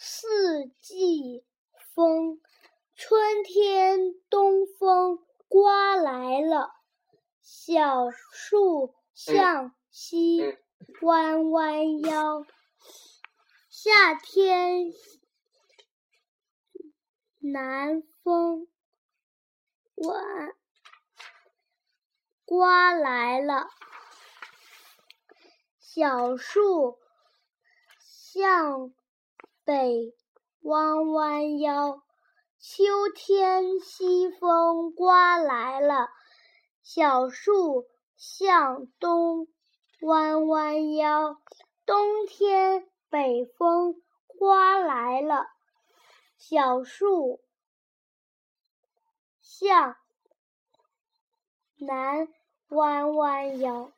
四季风，春天东风刮来了，小树向西弯弯腰。夏天南风刮刮来了，小树向北弯弯腰。秋天西风刮来了，小树向东弯弯腰。冬天。北风刮来了，小树向南弯弯腰。